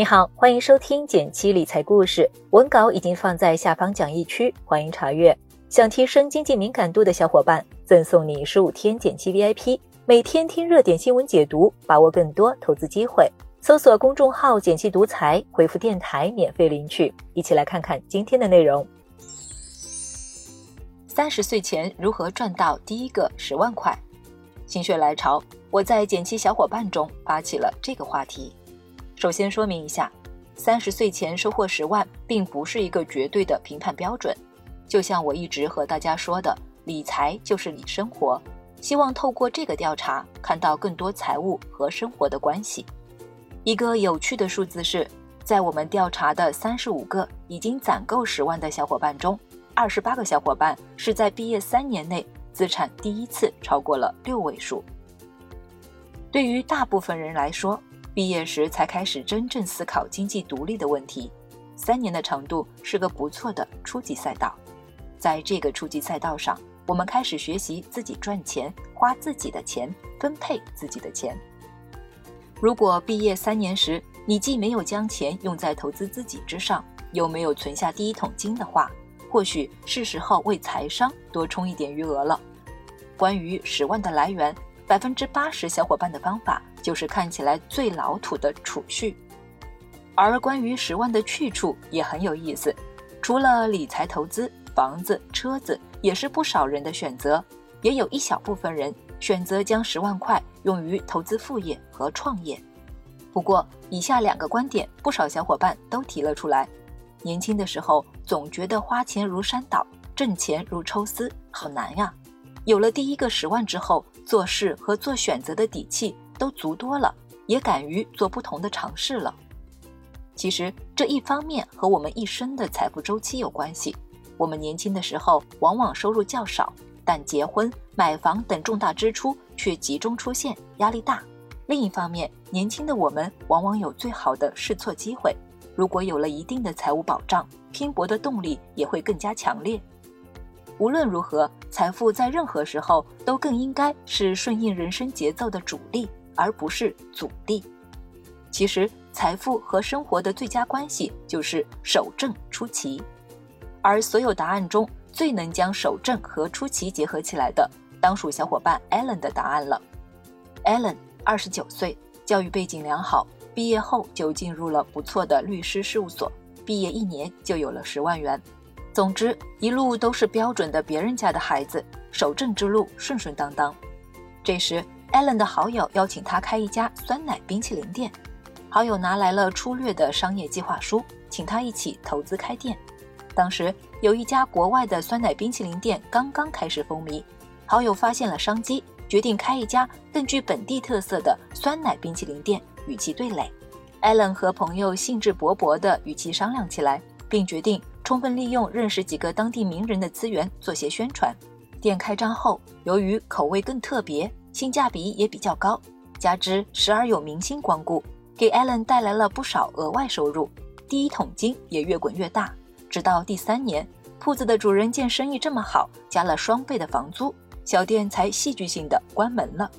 你好，欢迎收听减七理财故事，文稿已经放在下方讲义区，欢迎查阅。想提升经济敏感度的小伙伴，赠送你十五天减七 VIP，每天听热点新闻解读，把握更多投资机会。搜索公众号“减七独裁，回复“电台”免费领取。一起来看看今天的内容。三十岁前如何赚到第一个十万块？心血来潮，我在减七小伙伴中发起了这个话题。首先说明一下，三十岁前收获十万，并不是一个绝对的评判标准。就像我一直和大家说的，理财就是理生活。希望透过这个调查，看到更多财务和生活的关系。一个有趣的数字是，在我们调查的三十五个已经攒够十万的小伙伴中，二十八个小伙伴是在毕业三年内资产第一次超过了六位数。对于大部分人来说，毕业时才开始真正思考经济独立的问题，三年的长度是个不错的初级赛道。在这个初级赛道上，我们开始学习自己赚钱、花自己的钱、分配自己的钱。如果毕业三年时你既没有将钱用在投资自己之上，又没有存下第一桶金的话，或许是时候为财商多充一点余额了。关于十万的来源。百分之八十小伙伴的方法就是看起来最老土的储蓄，而关于十万的去处也很有意思。除了理财投资，房子、车子也是不少人的选择，也有一小部分人选择将十万块用于投资副业和创业。不过，以下两个观点，不少小伙伴都提了出来：年轻的时候总觉得花钱如山倒，挣钱如抽丝，好难呀。有了第一个十万之后，做事和做选择的底气都足多了，也敢于做不同的尝试了。其实这一方面和我们一生的财富周期有关系。我们年轻的时候往往收入较少，但结婚、买房等重大支出却集中出现，压力大。另一方面，年轻的我们往往有最好的试错机会。如果有了一定的财务保障，拼搏的动力也会更加强烈。无论如何，财富在任何时候都更应该是顺应人生节奏的主力，而不是阻力。其实，财富和生活的最佳关系就是守正出奇。而所有答案中最能将守正和出奇结合起来的，当属小伙伴 Allen 的答案了。Allen 二十九岁，教育背景良好，毕业后就进入了不错的律师事务所，毕业一年就有了十万元。总之，一路都是标准的别人家的孩子，守正之路顺顺当当。这时，Allen 的好友邀请他开一家酸奶冰淇淋店，好友拿来了粗略的商业计划书，请他一起投资开店。当时有一家国外的酸奶冰淇淋店刚刚开始风靡，好友发现了商机，决定开一家更具本地特色的酸奶冰淇淋店与其对垒。Allen 和朋友兴致勃勃地与其商量起来，并决定。充分利用认识几个当地名人的资源做些宣传。店开张后，由于口味更特别，性价比也比较高，加之时而有明星光顾，给 Allen 带来了不少额外收入。第一桶金也越滚越大，直到第三年，铺子的主人见生意这么好，加了双倍的房租，小店才戏剧性的关门了。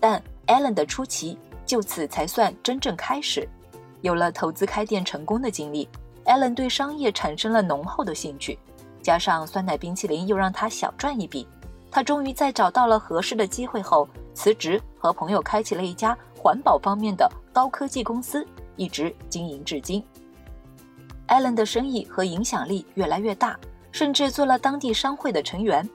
但 Allen 的出奇就此才算真正开始，有了投资开店成功的经历。Allen 对商业产生了浓厚的兴趣，加上酸奶冰淇淋又让他小赚一笔，他终于在找到了合适的机会后辞职，和朋友开启了一家环保方面的高科技公司，一直经营至今。Allen 的生意和影响力越来越大，甚至做了当地商会的成员。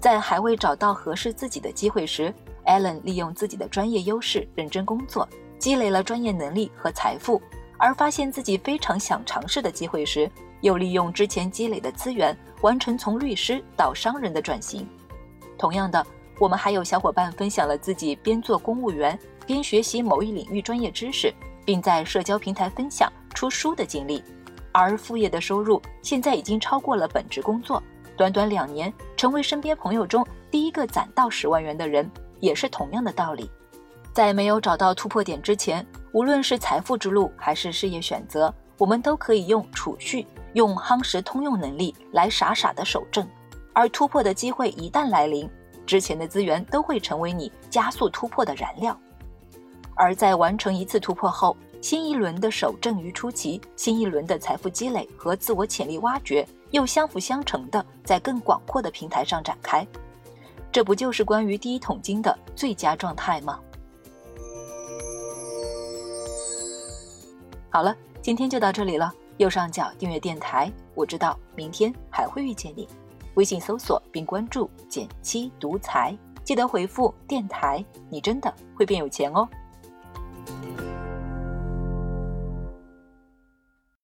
在还未找到合适自己的机会时，Allen 利用自己的专业优势认真工作，积累了专业能力和财富。而发现自己非常想尝试的机会时，又利用之前积累的资源，完成从律师到商人的转型。同样的，我们还有小伙伴分享了自己边做公务员边学习某一领域专业知识，并在社交平台分享出书的经历。而副业的收入现在已经超过了本职工作，短短两年成为身边朋友中第一个攒到十万元的人，也是同样的道理。在没有找到突破点之前。无论是财富之路还是事业选择，我们都可以用储蓄、用夯实通用能力来傻傻的守正。而突破的机会一旦来临，之前的资源都会成为你加速突破的燃料。而在完成一次突破后，新一轮的守正于出奇，新一轮的财富积累和自我潜力挖掘又相辅相成的在更广阔的平台上展开。这不就是关于第一桶金的最佳状态吗？好了，今天就到这里了。右上角订阅电台，我知道明天还会遇见你。微信搜索并关注“减七独裁，记得回复“电台”，你真的会变有钱哦。